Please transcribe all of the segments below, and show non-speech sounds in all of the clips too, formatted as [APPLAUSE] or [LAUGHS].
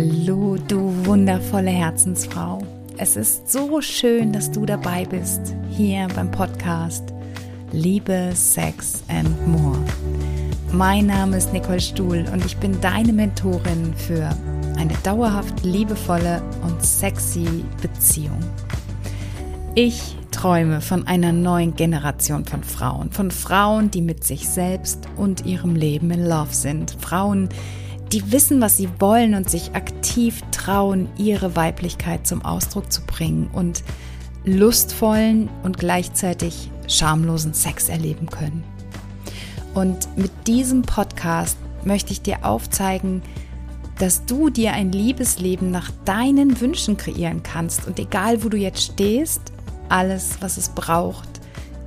Hallo, du wundervolle Herzensfrau. Es ist so schön, dass du dabei bist, hier beim Podcast Liebe, Sex and More. Mein Name ist Nicole Stuhl und ich bin deine Mentorin für eine dauerhaft liebevolle und sexy Beziehung. Ich träume von einer neuen Generation von Frauen, von Frauen, die mit sich selbst und ihrem Leben in Love sind, Frauen, die wissen, was sie wollen und sich aktiv trauen, ihre Weiblichkeit zum Ausdruck zu bringen und lustvollen und gleichzeitig schamlosen Sex erleben können. Und mit diesem Podcast möchte ich dir aufzeigen, dass du dir ein Liebesleben nach deinen Wünschen kreieren kannst. Und egal, wo du jetzt stehst, alles, was es braucht,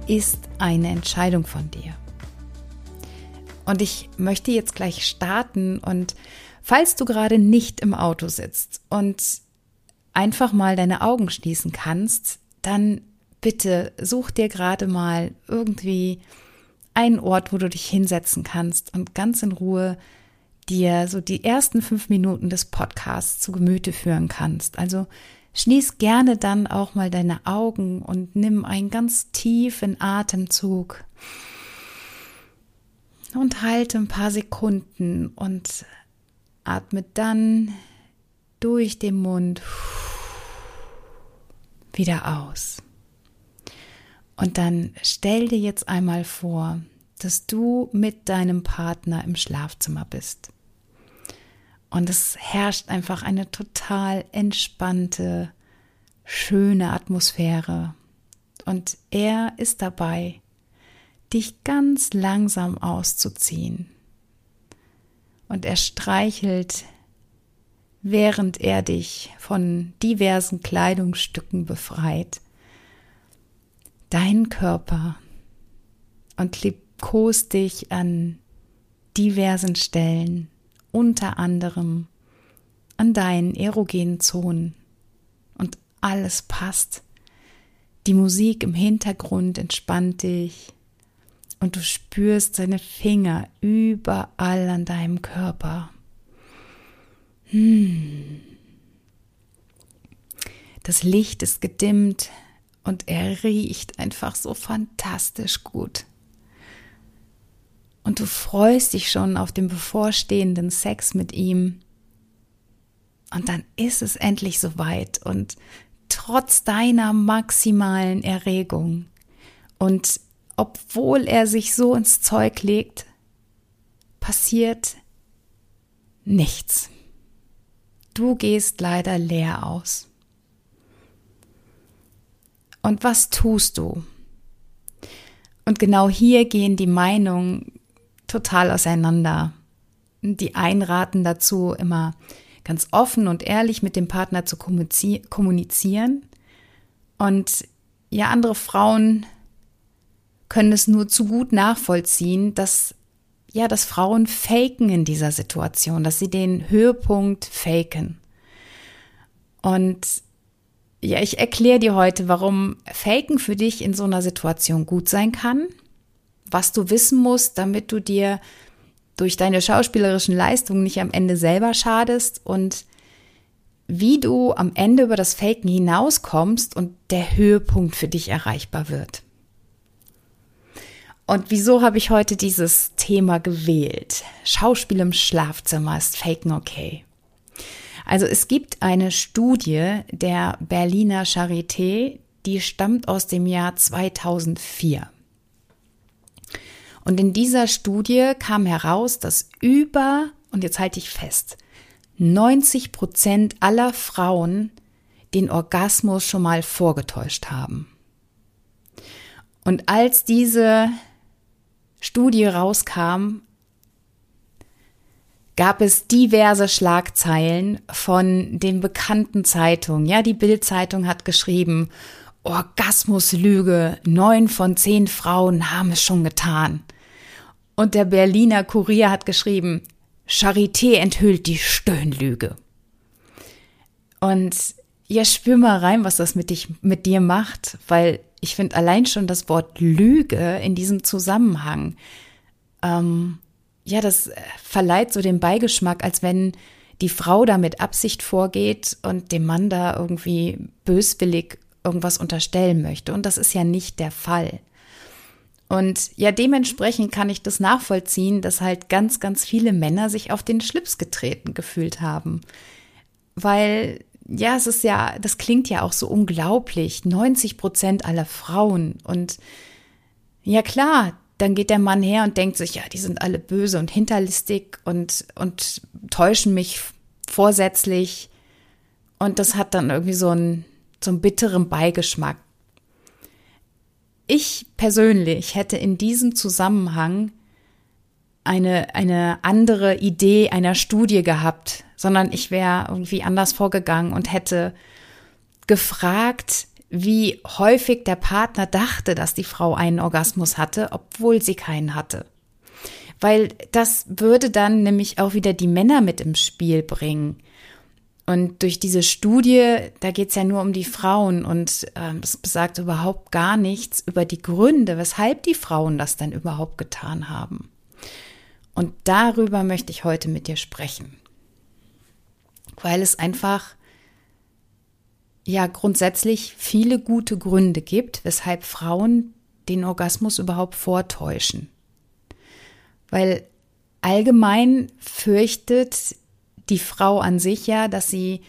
ist eine Entscheidung von dir. Und ich möchte jetzt gleich starten und falls du gerade nicht im Auto sitzt und einfach mal deine Augen schließen kannst, dann bitte such dir gerade mal irgendwie einen Ort, wo du dich hinsetzen kannst und ganz in Ruhe dir so die ersten fünf Minuten des Podcasts zu Gemüte führen kannst. Also schließ gerne dann auch mal deine Augen und nimm einen ganz tiefen Atemzug und halte ein paar Sekunden und atme dann durch den Mund wieder aus. Und dann stell dir jetzt einmal vor, dass du mit deinem Partner im Schlafzimmer bist. Und es herrscht einfach eine total entspannte, schöne Atmosphäre. Und er ist dabei, dich ganz langsam auszuziehen. Und er streichelt, während er dich von diversen Kleidungsstücken befreit, deinen Körper und liebkost dich an diversen Stellen, unter anderem an deinen erogenen Zonen. Und alles passt. Die Musik im Hintergrund entspannt dich und du spürst seine Finger überall an deinem Körper. Hm. Das Licht ist gedimmt und er riecht einfach so fantastisch gut. Und du freust dich schon auf den bevorstehenden Sex mit ihm. Und dann ist es endlich soweit und trotz deiner maximalen Erregung und obwohl er sich so ins Zeug legt, passiert nichts. Du gehst leider leer aus. Und was tust du? Und genau hier gehen die Meinungen total auseinander. Die einen raten dazu, immer ganz offen und ehrlich mit dem Partner zu kommunizieren. Und ja, andere Frauen können es nur zu gut nachvollziehen, dass ja, dass Frauen faken in dieser Situation, dass sie den Höhepunkt faken. Und ja, ich erkläre dir heute, warum Faken für dich in so einer Situation gut sein kann, was du wissen musst, damit du dir durch deine schauspielerischen Leistungen nicht am Ende selber schadest und wie du am Ende über das Faken hinauskommst und der Höhepunkt für dich erreichbar wird. Und wieso habe ich heute dieses Thema gewählt? Schauspiel im Schlafzimmer ist Faken okay. Also es gibt eine Studie der Berliner Charité, die stammt aus dem Jahr 2004. Und in dieser Studie kam heraus, dass über, und jetzt halte ich fest, 90 Prozent aller Frauen den Orgasmus schon mal vorgetäuscht haben. Und als diese Studie rauskam, gab es diverse Schlagzeilen von den bekannten Zeitungen. Ja, die Bild-Zeitung hat geschrieben, Orgasmuslüge, neun von zehn Frauen haben es schon getan. Und der Berliner Kurier hat geschrieben, Charité enthüllt die Stöhnlüge. Und ja, spür mal rein, was das mit dich, mit dir macht, weil ich finde allein schon das Wort Lüge in diesem Zusammenhang, ähm, ja, das verleiht so den Beigeschmack, als wenn die Frau da mit Absicht vorgeht und dem Mann da irgendwie böswillig irgendwas unterstellen möchte. Und das ist ja nicht der Fall. Und ja, dementsprechend kann ich das nachvollziehen, dass halt ganz, ganz viele Männer sich auf den Schlips getreten gefühlt haben. Weil, ja, es ist ja, das klingt ja auch so unglaublich. 90 Prozent aller Frauen. Und ja, klar, dann geht der Mann her und denkt sich, ja, die sind alle böse und hinterlistig und, und täuschen mich vorsätzlich. Und das hat dann irgendwie so einen, so einen bitteren Beigeschmack. Ich persönlich hätte in diesem Zusammenhang eine, eine andere Idee einer Studie gehabt, sondern ich wäre irgendwie anders vorgegangen und hätte gefragt, wie häufig der Partner dachte, dass die Frau einen Orgasmus hatte, obwohl sie keinen hatte. Weil das würde dann nämlich auch wieder die Männer mit im Spiel bringen. Und durch diese Studie, da geht es ja nur um die Frauen und ähm, es besagt überhaupt gar nichts über die Gründe, weshalb die Frauen das dann überhaupt getan haben. Und darüber möchte ich heute mit dir sprechen. Weil es einfach ja grundsätzlich viele gute Gründe gibt, weshalb Frauen den Orgasmus überhaupt vortäuschen. Weil allgemein fürchtet die Frau an sich ja, dass sie,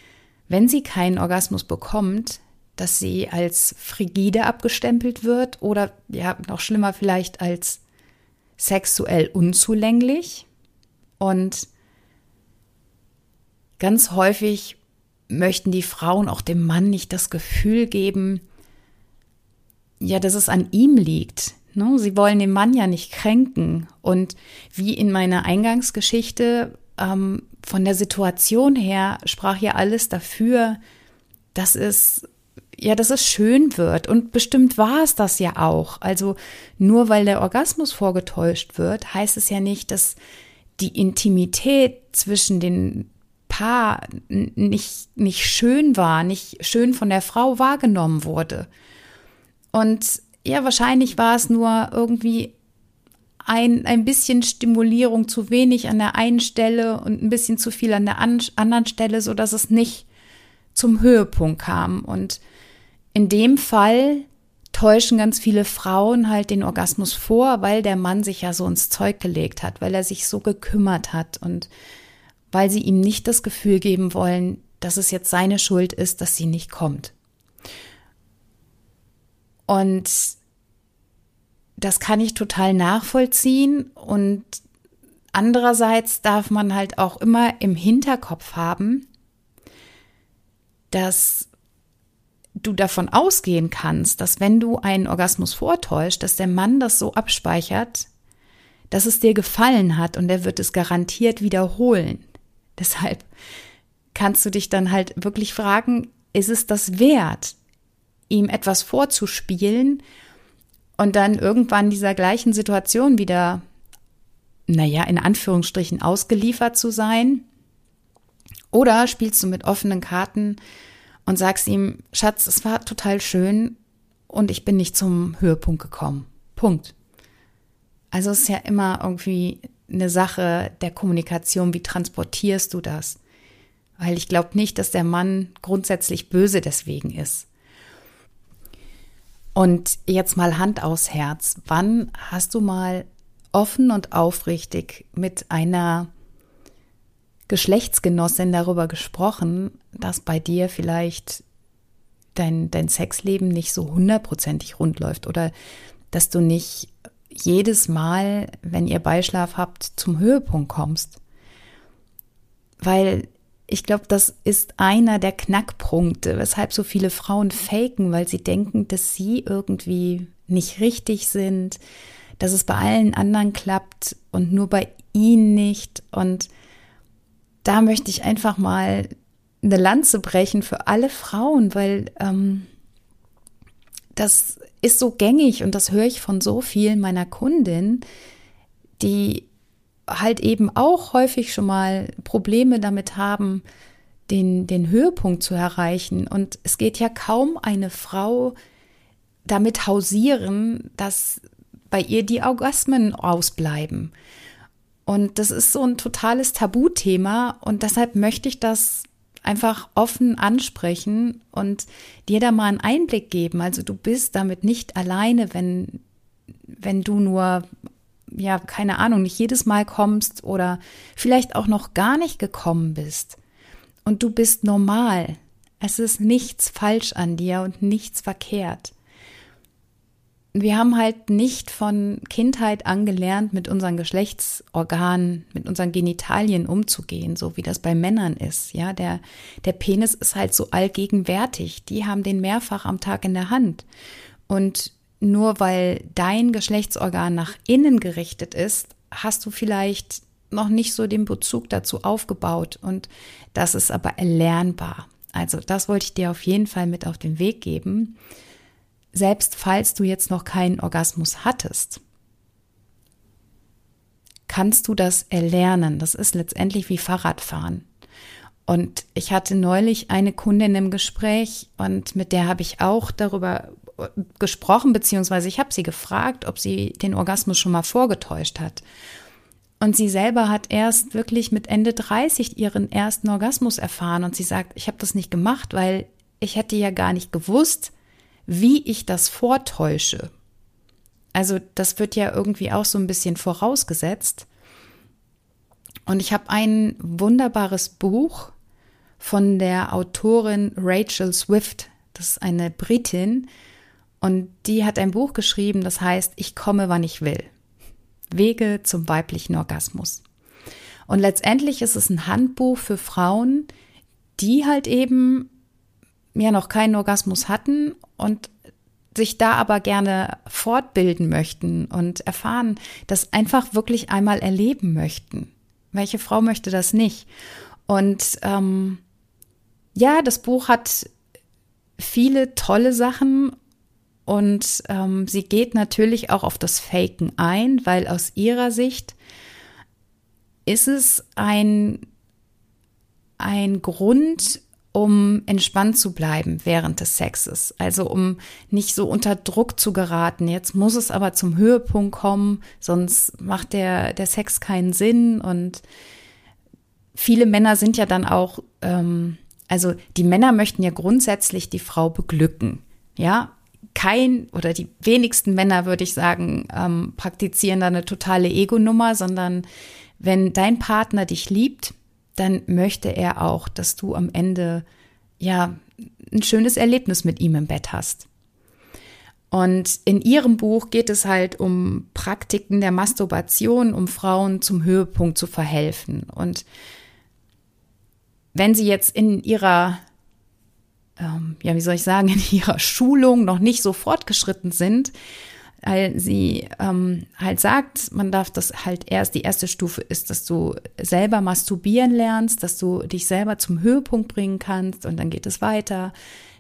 wenn sie keinen Orgasmus bekommt, dass sie als frigide abgestempelt wird oder ja, noch schlimmer vielleicht als sexuell unzulänglich. Und ganz häufig möchten die Frauen auch dem Mann nicht das Gefühl geben, ja, dass es an ihm liegt. Ne? Sie wollen den Mann ja nicht kränken. Und wie in meiner Eingangsgeschichte, ähm, von der Situation her sprach ja alles dafür, dass es ja, dass es schön wird. Und bestimmt war es das ja auch. Also nur weil der Orgasmus vorgetäuscht wird, heißt es ja nicht, dass die Intimität zwischen den Paar nicht, nicht schön war, nicht schön von der Frau wahrgenommen wurde. Und ja, wahrscheinlich war es nur irgendwie ein, ein bisschen Stimulierung zu wenig an der einen Stelle und ein bisschen zu viel an der an, anderen Stelle, so dass es nicht zum Höhepunkt kam. Und in dem Fall täuschen ganz viele Frauen halt den Orgasmus vor, weil der Mann sich ja so ins Zeug gelegt hat, weil er sich so gekümmert hat und weil sie ihm nicht das Gefühl geben wollen, dass es jetzt seine Schuld ist, dass sie nicht kommt. Und das kann ich total nachvollziehen und andererseits darf man halt auch immer im Hinterkopf haben, dass du davon ausgehen kannst, dass wenn du einen Orgasmus vortäuscht, dass der Mann das so abspeichert, dass es dir gefallen hat und er wird es garantiert wiederholen. [LAUGHS] Deshalb kannst du dich dann halt wirklich fragen, ist es das wert, ihm etwas vorzuspielen und dann irgendwann dieser gleichen Situation wieder, naja, in Anführungsstrichen ausgeliefert zu sein? Oder spielst du mit offenen Karten und sagst ihm, Schatz, es war total schön und ich bin nicht zum Höhepunkt gekommen. Punkt. Also es ist ja immer irgendwie eine Sache der Kommunikation, wie transportierst du das? Weil ich glaube nicht, dass der Mann grundsätzlich böse deswegen ist. Und jetzt mal Hand aufs Herz. Wann hast du mal offen und aufrichtig mit einer Geschlechtsgenossin darüber gesprochen, dass bei dir vielleicht dein, dein Sexleben nicht so hundertprozentig rund läuft oder dass du nicht jedes Mal, wenn ihr Beischlaf habt, zum Höhepunkt kommst. Weil ich glaube, das ist einer der Knackpunkte, weshalb so viele Frauen faken, weil sie denken, dass sie irgendwie nicht richtig sind, dass es bei allen anderen klappt und nur bei ihnen nicht. Und da möchte ich einfach mal eine Lanze brechen für alle Frauen, weil ähm, das ist so gängig und das höre ich von so vielen meiner Kundinnen, die halt eben auch häufig schon mal Probleme damit haben, den, den Höhepunkt zu erreichen. Und es geht ja kaum eine Frau damit hausieren, dass bei ihr die Orgasmen ausbleiben. Und das ist so ein totales Tabuthema und deshalb möchte ich das einfach offen ansprechen und dir da mal einen Einblick geben. Also du bist damit nicht alleine, wenn, wenn du nur, ja, keine Ahnung, nicht jedes Mal kommst oder vielleicht auch noch gar nicht gekommen bist. Und du bist normal. Es ist nichts falsch an dir und nichts verkehrt wir haben halt nicht von Kindheit angelernt, mit unseren Geschlechtsorganen, mit unseren Genitalien umzugehen, so wie das bei Männern ist. Ja, der, der Penis ist halt so allgegenwärtig. Die haben den mehrfach am Tag in der Hand. Und nur weil dein Geschlechtsorgan nach innen gerichtet ist, hast du vielleicht noch nicht so den Bezug dazu aufgebaut. Und das ist aber erlernbar. Also das wollte ich dir auf jeden Fall mit auf den Weg geben selbst falls du jetzt noch keinen Orgasmus hattest, kannst du das erlernen. Das ist letztendlich wie Fahrradfahren. Und ich hatte neulich eine Kundin im Gespräch und mit der habe ich auch darüber äh, gesprochen, beziehungsweise ich habe sie gefragt, ob sie den Orgasmus schon mal vorgetäuscht hat. Und sie selber hat erst wirklich mit Ende 30 ihren ersten Orgasmus erfahren und sie sagt, ich habe das nicht gemacht, weil ich hätte ja gar nicht gewusst, wie ich das vortäusche. Also das wird ja irgendwie auch so ein bisschen vorausgesetzt. Und ich habe ein wunderbares Buch von der Autorin Rachel Swift. Das ist eine Britin. Und die hat ein Buch geschrieben, das heißt Ich komme, wann ich will. Wege zum weiblichen Orgasmus. Und letztendlich ist es ein Handbuch für Frauen, die halt eben ja noch keinen Orgasmus hatten und sich da aber gerne fortbilden möchten und erfahren, das einfach wirklich einmal erleben möchten. Welche Frau möchte das nicht? Und ähm, ja, das Buch hat viele tolle Sachen und ähm, sie geht natürlich auch auf das Faken ein, weil aus ihrer Sicht ist es ein, ein Grund, um entspannt zu bleiben während des Sexes. Also um nicht so unter Druck zu geraten. Jetzt muss es aber zum Höhepunkt kommen, sonst macht der, der Sex keinen Sinn. Und viele Männer sind ja dann auch, ähm, also die Männer möchten ja grundsätzlich die Frau beglücken. Ja, kein oder die wenigsten Männer, würde ich sagen, ähm, praktizieren da eine totale Ego-Nummer, sondern wenn dein Partner dich liebt, dann möchte er auch, dass du am Ende ja ein schönes Erlebnis mit ihm im Bett hast. Und in ihrem Buch geht es halt um Praktiken der Masturbation, um Frauen zum Höhepunkt zu verhelfen. Und wenn sie jetzt in ihrer, ähm, ja, wie soll ich sagen, in ihrer Schulung noch nicht so fortgeschritten sind, weil sie ähm, halt sagt, man darf das halt erst, die erste Stufe ist, dass du selber masturbieren lernst, dass du dich selber zum Höhepunkt bringen kannst und dann geht es weiter,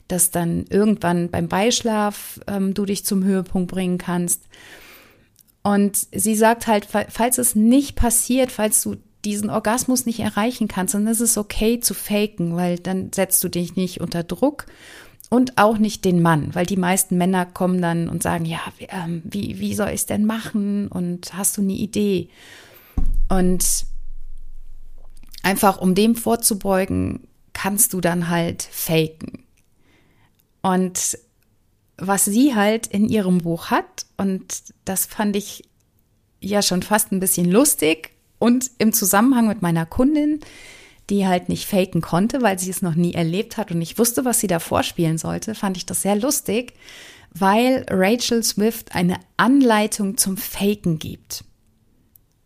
dass dann irgendwann beim Beischlaf ähm, du dich zum Höhepunkt bringen kannst. Und sie sagt halt, falls es nicht passiert, falls du diesen Orgasmus nicht erreichen kannst, dann ist es okay zu faken, weil dann setzt du dich nicht unter Druck und auch nicht den Mann, weil die meisten Männer kommen dann und sagen, ja, ähm, wie, wie soll ich es denn machen und hast du eine Idee? Und einfach um dem vorzubeugen, kannst du dann halt faken. Und was sie halt in ihrem Buch hat, und das fand ich ja schon fast ein bisschen lustig und im Zusammenhang mit meiner Kundin, die halt nicht faken konnte, weil sie es noch nie erlebt hat und nicht wusste, was sie da vorspielen sollte, fand ich das sehr lustig, weil Rachel Swift eine Anleitung zum Faken gibt.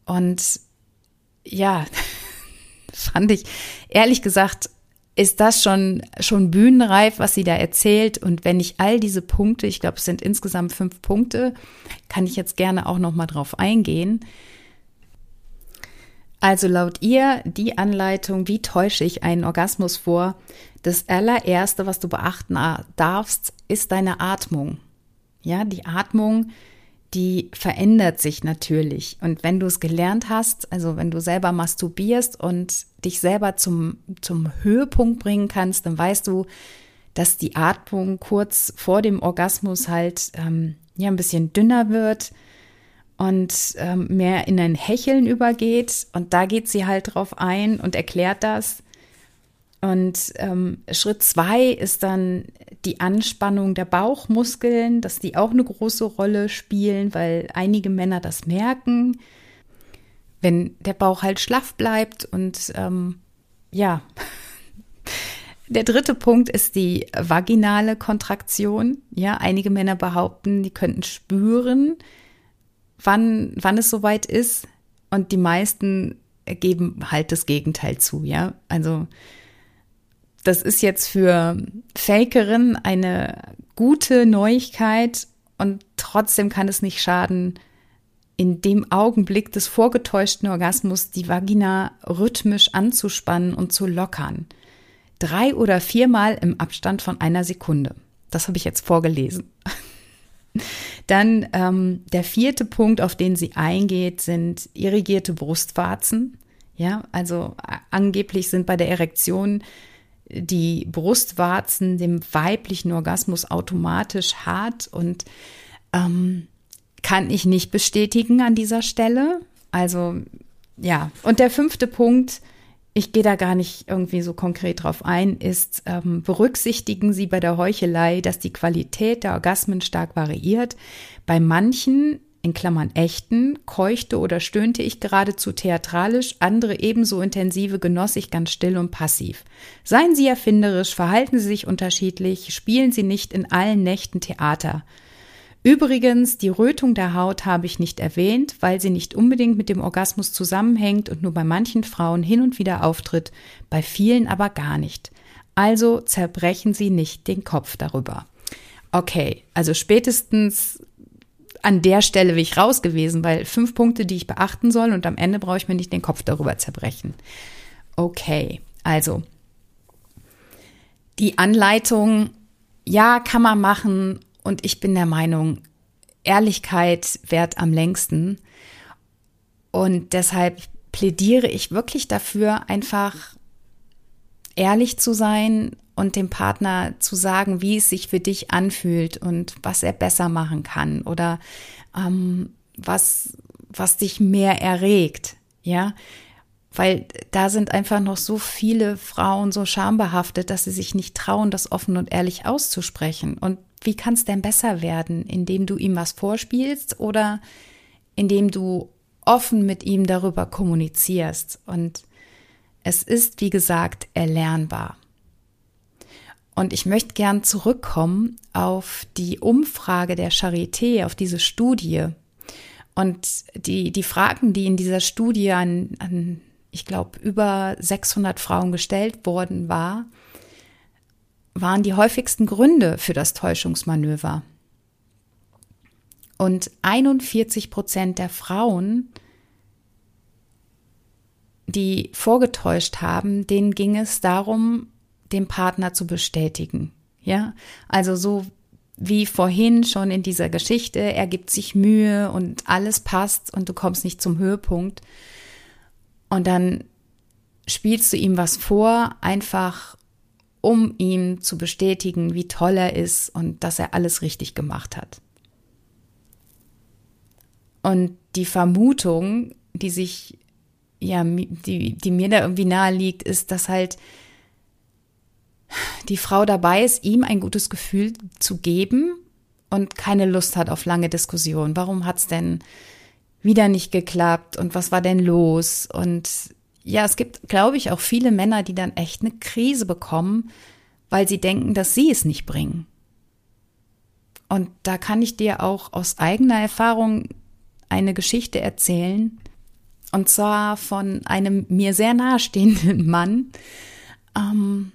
Und ja, [LAUGHS] fand ich ehrlich gesagt, ist das schon, schon bühnenreif, was sie da erzählt. Und wenn ich all diese Punkte, ich glaube, es sind insgesamt fünf Punkte, kann ich jetzt gerne auch noch mal drauf eingehen. Also laut ihr die Anleitung, wie täusche ich einen Orgasmus vor? Das allererste, was du beachten darfst, ist deine Atmung. Ja, die Atmung, die verändert sich natürlich. Und wenn du es gelernt hast, also wenn du selber masturbierst und dich selber zum, zum Höhepunkt bringen kannst, dann weißt du, dass die Atmung kurz vor dem Orgasmus halt ähm, ja ein bisschen dünner wird und ähm, mehr in ein Hecheln übergeht. Und da geht sie halt drauf ein und erklärt das. Und ähm, Schritt zwei ist dann die Anspannung der Bauchmuskeln, dass die auch eine große Rolle spielen, weil einige Männer das merken, wenn der Bauch halt schlaff bleibt. Und ähm, ja, [LAUGHS] der dritte Punkt ist die vaginale Kontraktion. Ja, einige Männer behaupten, die könnten spüren, wann, wann es soweit ist. Und die meisten geben halt das Gegenteil zu. Ja, also das ist jetzt für Fakerinnen eine gute Neuigkeit und trotzdem kann es nicht schaden, in dem Augenblick des vorgetäuschten Orgasmus die Vagina rhythmisch anzuspannen und zu lockern. Drei oder viermal im Abstand von einer Sekunde. Das habe ich jetzt vorgelesen. Dann ähm, der vierte Punkt, auf den sie eingeht, sind irrigierte Brustwarzen. Ja, also angeblich sind bei der Erektion die Brustwarzen dem weiblichen Orgasmus automatisch hart und ähm, kann ich nicht bestätigen an dieser Stelle. Also ja, und der fünfte Punkt, ich gehe da gar nicht irgendwie so konkret drauf ein, ist, ähm, berücksichtigen Sie bei der Heuchelei, dass die Qualität der Orgasmen stark variiert. Bei manchen in Klammern echten, keuchte oder stöhnte ich geradezu theatralisch, andere ebenso intensive genoss ich ganz still und passiv. Seien Sie erfinderisch, verhalten Sie sich unterschiedlich, spielen Sie nicht in allen Nächten Theater. Übrigens, die Rötung der Haut habe ich nicht erwähnt, weil sie nicht unbedingt mit dem Orgasmus zusammenhängt und nur bei manchen Frauen hin und wieder auftritt, bei vielen aber gar nicht. Also zerbrechen Sie nicht den Kopf darüber. Okay, also spätestens an der Stelle bin ich raus gewesen, weil fünf Punkte, die ich beachten soll und am Ende brauche ich mir nicht den Kopf darüber zerbrechen. Okay, also die Anleitung, ja, kann man machen und ich bin der Meinung, Ehrlichkeit währt am längsten und deshalb plädiere ich wirklich dafür, einfach ehrlich zu sein und dem Partner zu sagen, wie es sich für dich anfühlt und was er besser machen kann oder ähm, was, was dich mehr erregt, ja. Weil da sind einfach noch so viele Frauen so schambehaftet, dass sie sich nicht trauen, das offen und ehrlich auszusprechen. Und wie kann es denn besser werden, indem du ihm was vorspielst oder indem du offen mit ihm darüber kommunizierst? Und es ist, wie gesagt, erlernbar. Und ich möchte gern zurückkommen auf die Umfrage der Charité, auf diese Studie. Und die, die Fragen, die in dieser Studie an, an ich glaube, über 600 Frauen gestellt worden war, waren die häufigsten Gründe für das Täuschungsmanöver. Und 41 Prozent der Frauen, die vorgetäuscht haben, denen ging es darum, dem Partner zu bestätigen. Ja, also so wie vorhin schon in dieser Geschichte, er gibt sich Mühe und alles passt und du kommst nicht zum Höhepunkt. Und dann spielst du ihm was vor, einfach um ihm zu bestätigen, wie toll er ist und dass er alles richtig gemacht hat. Und die Vermutung, die sich, ja, die, die mir da irgendwie nahe liegt, ist, dass halt die Frau dabei ist, ihm ein gutes Gefühl zu geben und keine Lust hat auf lange Diskussionen. Warum hat es denn wieder nicht geklappt und was war denn los? Und ja, es gibt, glaube ich, auch viele Männer, die dann echt eine Krise bekommen, weil sie denken, dass sie es nicht bringen. Und da kann ich dir auch aus eigener Erfahrung eine Geschichte erzählen. Und zwar von einem mir sehr nahestehenden [LAUGHS] Mann, ähm,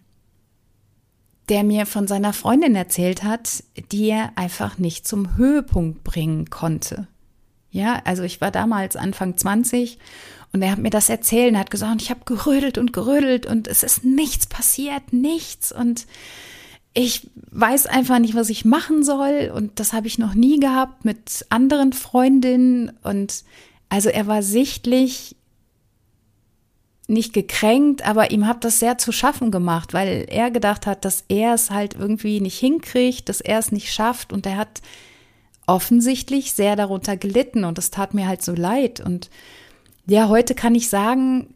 der mir von seiner Freundin erzählt hat, die er einfach nicht zum Höhepunkt bringen konnte. Ja, also ich war damals Anfang 20 und er hat mir das erzählt und hat gesagt, ich habe gerödelt und gerödelt und es ist nichts passiert, nichts. Und ich weiß einfach nicht, was ich machen soll. Und das habe ich noch nie gehabt mit anderen Freundinnen. Und also er war sichtlich nicht gekränkt, aber ihm hat das sehr zu schaffen gemacht, weil er gedacht hat, dass er es halt irgendwie nicht hinkriegt, dass er es nicht schafft. Und er hat offensichtlich sehr darunter gelitten und es tat mir halt so leid. Und ja, heute kann ich sagen,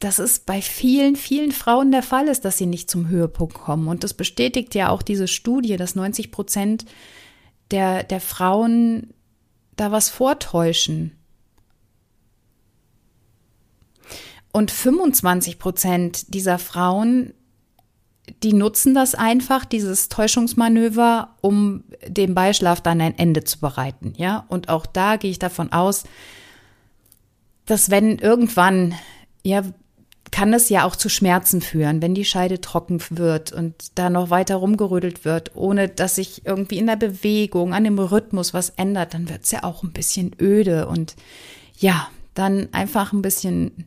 dass es bei vielen, vielen Frauen der Fall ist, dass sie nicht zum Höhepunkt kommen. Und das bestätigt ja auch diese Studie, dass 90 Prozent der, der Frauen da was vortäuschen. Und 25 Prozent dieser Frauen, die nutzen das einfach, dieses Täuschungsmanöver, um dem Beischlaf dann ein Ende zu bereiten. Ja, und auch da gehe ich davon aus, dass wenn irgendwann ja kann es ja auch zu Schmerzen führen, wenn die Scheide trocken wird und da noch weiter rumgerödelt wird, ohne dass sich irgendwie in der Bewegung, an dem Rhythmus was ändert, dann wird es ja auch ein bisschen öde und ja, dann einfach ein bisschen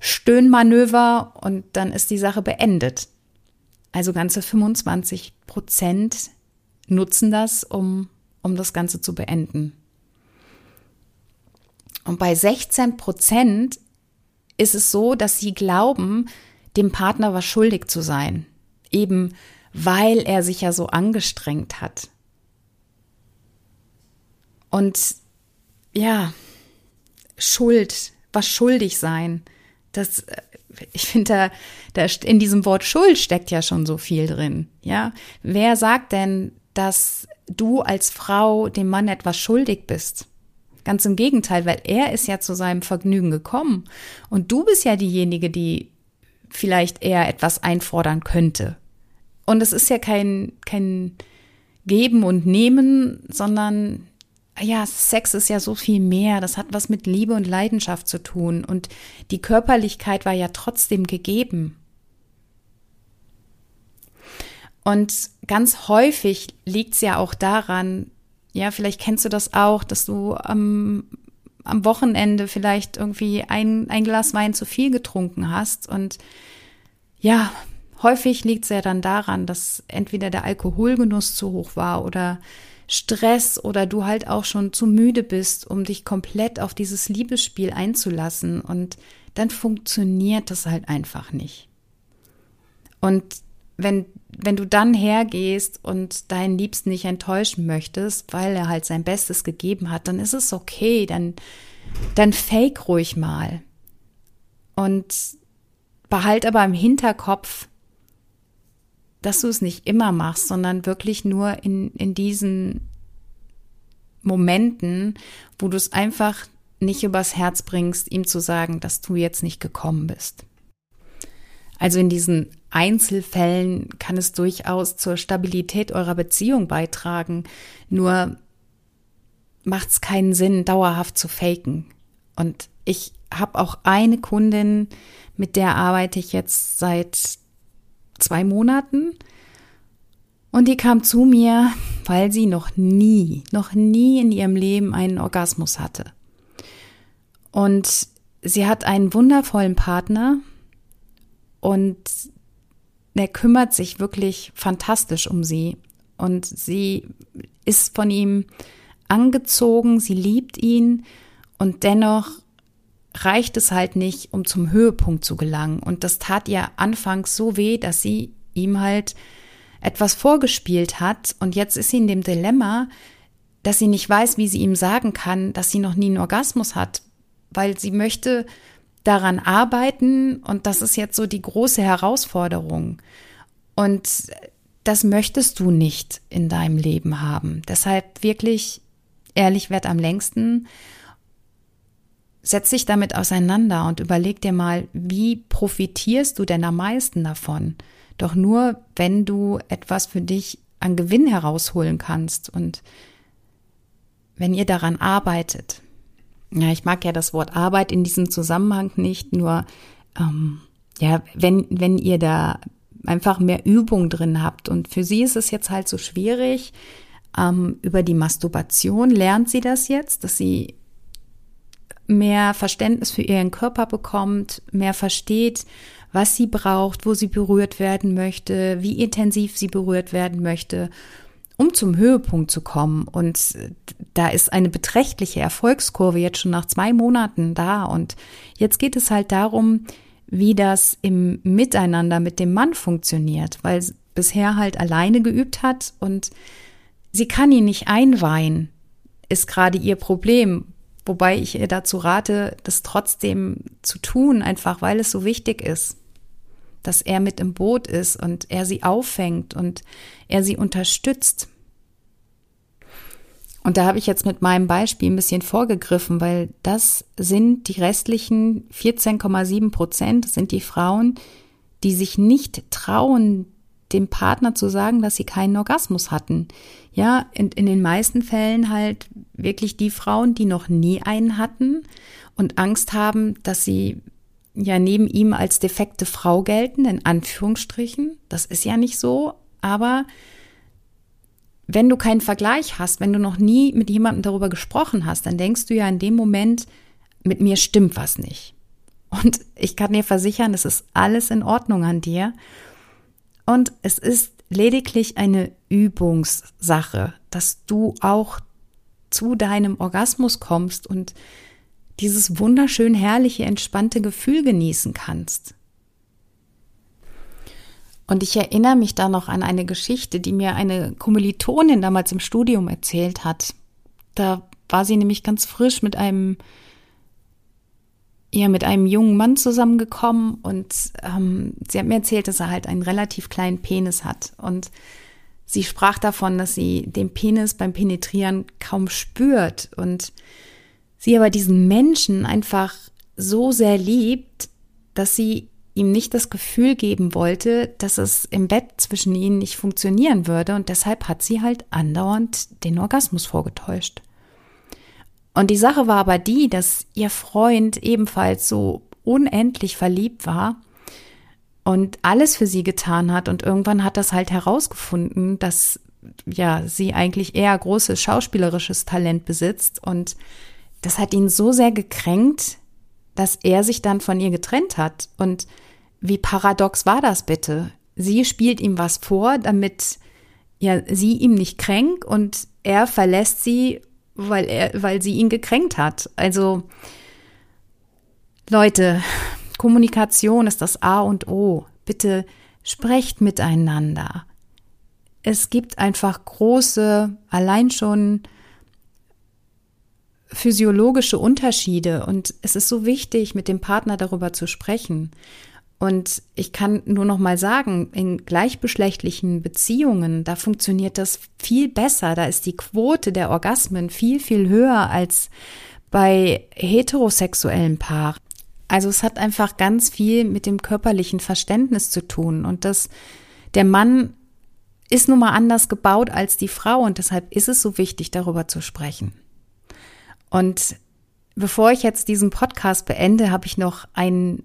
Stöhnmanöver und dann ist die Sache beendet. Also ganze 25 Prozent nutzen das, um, um das Ganze zu beenden. Und bei 16 Prozent ist es so, dass sie glauben, dem Partner was schuldig zu sein. Eben weil er sich ja so angestrengt hat. Und ja, Schuld, was schuldig sein, das, äh, ich finde, da, da in diesem Wort Schuld steckt ja schon so viel drin. Ja, wer sagt denn, dass du als Frau dem Mann etwas schuldig bist? Ganz im Gegenteil, weil er ist ja zu seinem Vergnügen gekommen. Und du bist ja diejenige, die vielleicht eher etwas einfordern könnte. Und es ist ja kein, kein Geben und Nehmen, sondern ja, Sex ist ja so viel mehr. Das hat was mit Liebe und Leidenschaft zu tun. Und die Körperlichkeit war ja trotzdem gegeben. Und ganz häufig liegt es ja auch daran, ja, vielleicht kennst du das auch, dass du am, am Wochenende vielleicht irgendwie ein, ein Glas Wein zu viel getrunken hast. Und ja, häufig liegt es ja dann daran, dass entweder der Alkoholgenuss zu hoch war oder Stress oder du halt auch schon zu müde bist, um dich komplett auf dieses Liebesspiel einzulassen. Und dann funktioniert das halt einfach nicht. Und wenn, wenn du dann hergehst und deinen Liebsten nicht enttäuschen möchtest, weil er halt sein Bestes gegeben hat, dann ist es okay, dann, dann fake ruhig mal. Und behalt aber im Hinterkopf, dass du es nicht immer machst, sondern wirklich nur in, in diesen Momenten, wo du es einfach nicht übers Herz bringst, ihm zu sagen, dass du jetzt nicht gekommen bist. Also in diesen Einzelfällen kann es durchaus zur Stabilität eurer Beziehung beitragen. Nur macht es keinen Sinn, dauerhaft zu faken. Und ich habe auch eine Kundin, mit der arbeite ich jetzt seit zwei Monaten. Und die kam zu mir, weil sie noch nie, noch nie in ihrem Leben einen Orgasmus hatte. Und sie hat einen wundervollen Partner, und er kümmert sich wirklich fantastisch um sie. Und sie ist von ihm angezogen, sie liebt ihn und dennoch reicht es halt nicht, um zum Höhepunkt zu gelangen. Und das tat ihr anfangs so weh, dass sie ihm halt etwas vorgespielt hat. Und jetzt ist sie in dem Dilemma, dass sie nicht weiß, wie sie ihm sagen kann, dass sie noch nie einen Orgasmus hat, weil sie möchte daran arbeiten und das ist jetzt so die große Herausforderung. Und das möchtest du nicht in deinem Leben haben. Deshalb wirklich ehrlich werd am längsten. Setz dich damit auseinander und überleg dir mal, wie profitierst du denn am meisten davon? Doch nur, wenn du etwas für dich an Gewinn herausholen kannst und wenn ihr daran arbeitet. Ja, ich mag ja das Wort Arbeit in diesem Zusammenhang nicht, nur ähm, ja, wenn, wenn ihr da einfach mehr Übung drin habt. Und für sie ist es jetzt halt so schwierig, ähm, über die Masturbation lernt sie das jetzt, dass sie mehr Verständnis für ihren Körper bekommt, mehr versteht, was sie braucht, wo sie berührt werden möchte, wie intensiv sie berührt werden möchte um zum Höhepunkt zu kommen. Und da ist eine beträchtliche Erfolgskurve jetzt schon nach zwei Monaten da. Und jetzt geht es halt darum, wie das im Miteinander mit dem Mann funktioniert, weil bisher halt alleine geübt hat und sie kann ihn nicht einweihen, ist gerade ihr Problem. Wobei ich ihr dazu rate, das trotzdem zu tun, einfach weil es so wichtig ist, dass er mit im Boot ist und er sie auffängt und er sie unterstützt. Und da habe ich jetzt mit meinem Beispiel ein bisschen vorgegriffen, weil das sind die restlichen 14,7 Prozent, sind die Frauen, die sich nicht trauen, dem Partner zu sagen, dass sie keinen Orgasmus hatten. Ja, in, in den meisten Fällen halt wirklich die Frauen, die noch nie einen hatten und Angst haben, dass sie ja neben ihm als defekte Frau gelten, in Anführungsstrichen. Das ist ja nicht so, aber wenn du keinen Vergleich hast, wenn du noch nie mit jemandem darüber gesprochen hast, dann denkst du ja in dem Moment, mit mir stimmt was nicht. Und ich kann dir versichern, es ist alles in Ordnung an dir. Und es ist lediglich eine Übungssache, dass du auch zu deinem Orgasmus kommst und dieses wunderschön herrliche, entspannte Gefühl genießen kannst. Und ich erinnere mich da noch an eine Geschichte, die mir eine Kommilitonin damals im Studium erzählt hat. Da war sie nämlich ganz frisch mit einem ja mit einem jungen Mann zusammengekommen und ähm, sie hat mir erzählt, dass er halt einen relativ kleinen Penis hat und sie sprach davon, dass sie den Penis beim Penetrieren kaum spürt und sie aber diesen Menschen einfach so sehr liebt, dass sie ihm nicht das Gefühl geben wollte, dass es im Bett zwischen ihnen nicht funktionieren würde und deshalb hat sie halt andauernd den Orgasmus vorgetäuscht. Und die Sache war aber die, dass ihr Freund ebenfalls so unendlich verliebt war und alles für sie getan hat und irgendwann hat das halt herausgefunden, dass ja, sie eigentlich eher großes schauspielerisches Talent besitzt und das hat ihn so sehr gekränkt, dass er sich dann von ihr getrennt hat. Und wie paradox war das bitte? Sie spielt ihm was vor, damit ja sie ihm nicht kränkt und er verlässt sie, weil er, weil sie ihn gekränkt hat. Also Leute, Kommunikation ist das A und O. Bitte sprecht miteinander. Es gibt einfach große, allein schon physiologische Unterschiede und es ist so wichtig, mit dem Partner darüber zu sprechen. Und ich kann nur noch mal sagen, in gleichgeschlechtlichen Beziehungen, da funktioniert das viel besser. Da ist die Quote der Orgasmen viel, viel höher als bei heterosexuellen Paaren. Also es hat einfach ganz viel mit dem körperlichen Verständnis zu tun und das, der Mann ist nun mal anders gebaut als die Frau und deshalb ist es so wichtig, darüber zu sprechen. Und bevor ich jetzt diesen Podcast beende, habe ich noch ein,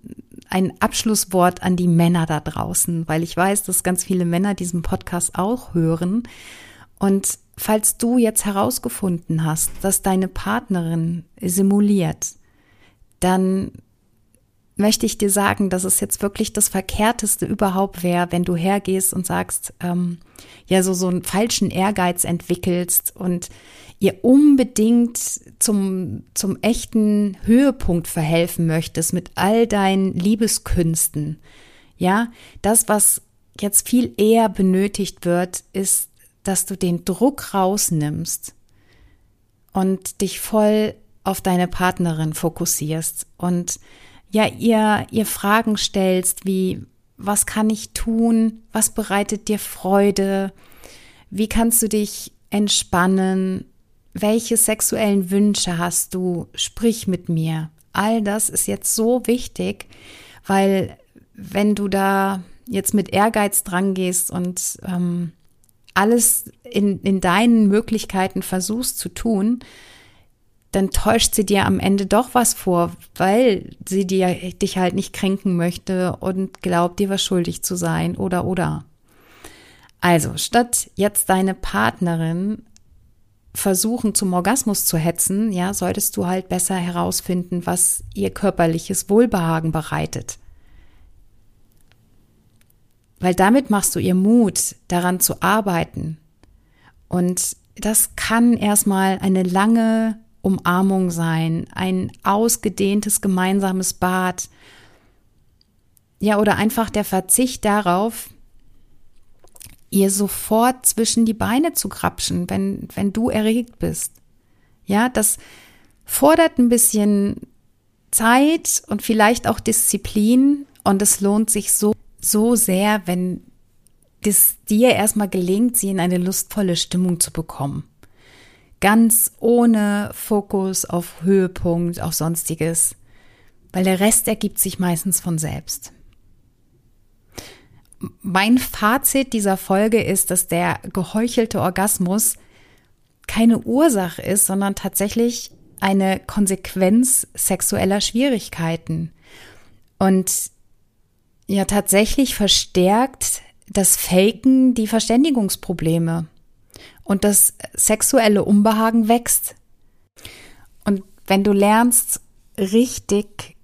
ein Abschlusswort an die Männer da draußen, weil ich weiß, dass ganz viele Männer diesen Podcast auch hören. Und falls du jetzt herausgefunden hast, dass deine Partnerin simuliert, dann möchte ich dir sagen, dass es jetzt wirklich das Verkehrteste überhaupt wäre, wenn du hergehst und sagst, ähm, ja, so, so einen falschen Ehrgeiz entwickelst und ihr unbedingt zum, zum echten Höhepunkt verhelfen möchtest mit all deinen Liebeskünsten. Ja, das, was jetzt viel eher benötigt wird, ist, dass du den Druck rausnimmst und dich voll auf deine Partnerin fokussierst und ja, ihr, ihr Fragen stellst, wie, was kann ich tun? Was bereitet dir Freude? Wie kannst du dich entspannen? Welche sexuellen Wünsche hast du? Sprich mit mir. All das ist jetzt so wichtig, weil wenn du da jetzt mit Ehrgeiz dran gehst und ähm, alles in, in deinen Möglichkeiten versuchst zu tun, dann täuscht sie dir am Ende doch was vor, weil sie dir, dich halt nicht kränken möchte und glaubt, dir was schuldig zu sein oder oder. Also, statt jetzt deine Partnerin versuchen zum Orgasmus zu hetzen, ja, solltest du halt besser herausfinden, was ihr körperliches Wohlbehagen bereitet. Weil damit machst du ihr Mut, daran zu arbeiten. Und das kann erstmal eine lange Umarmung sein, ein ausgedehntes gemeinsames Bad. Ja, oder einfach der Verzicht darauf, ihr sofort zwischen die Beine zu krapschen, wenn, wenn du erregt bist. Ja, das fordert ein bisschen Zeit und vielleicht auch Disziplin und es lohnt sich so, so sehr, wenn es dir erstmal gelingt, sie in eine lustvolle Stimmung zu bekommen. Ganz ohne Fokus auf Höhepunkt, auf sonstiges, weil der Rest ergibt sich meistens von selbst. Mein Fazit dieser Folge ist, dass der geheuchelte Orgasmus keine Ursache ist, sondern tatsächlich eine Konsequenz sexueller Schwierigkeiten. Und ja, tatsächlich verstärkt das Faken die Verständigungsprobleme und das sexuelle Unbehagen wächst. Und wenn du lernst, richtig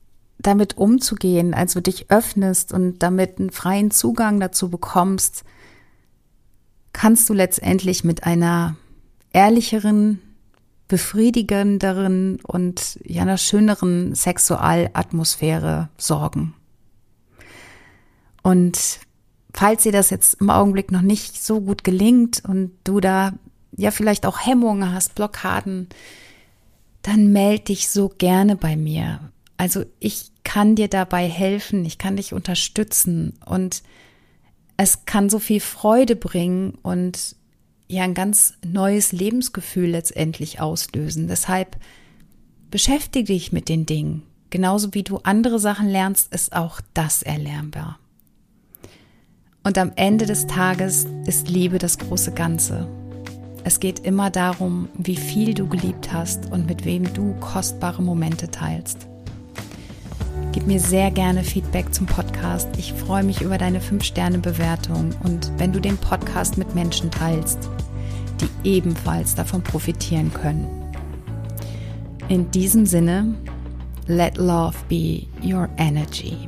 damit umzugehen, also dich öffnest und damit einen freien Zugang dazu bekommst, kannst du letztendlich mit einer ehrlicheren, befriedigenderen und ja einer schöneren Sexualatmosphäre sorgen. Und falls dir das jetzt im Augenblick noch nicht so gut gelingt und du da ja vielleicht auch Hemmungen hast, Blockaden, dann melde dich so gerne bei mir. Also ich kann dir dabei helfen, ich kann dich unterstützen und es kann so viel Freude bringen und ja ein ganz neues Lebensgefühl letztendlich auslösen. Deshalb beschäftige dich mit den Dingen. Genauso wie du andere Sachen lernst, ist auch das erlernbar. Und am Ende des Tages ist Liebe das große Ganze. Es geht immer darum, wie viel du geliebt hast und mit wem du kostbare Momente teilst. Gib mir sehr gerne Feedback zum Podcast. Ich freue mich über deine 5-Sterne-Bewertung und wenn du den Podcast mit Menschen teilst, die ebenfalls davon profitieren können. In diesem Sinne, let love be your energy.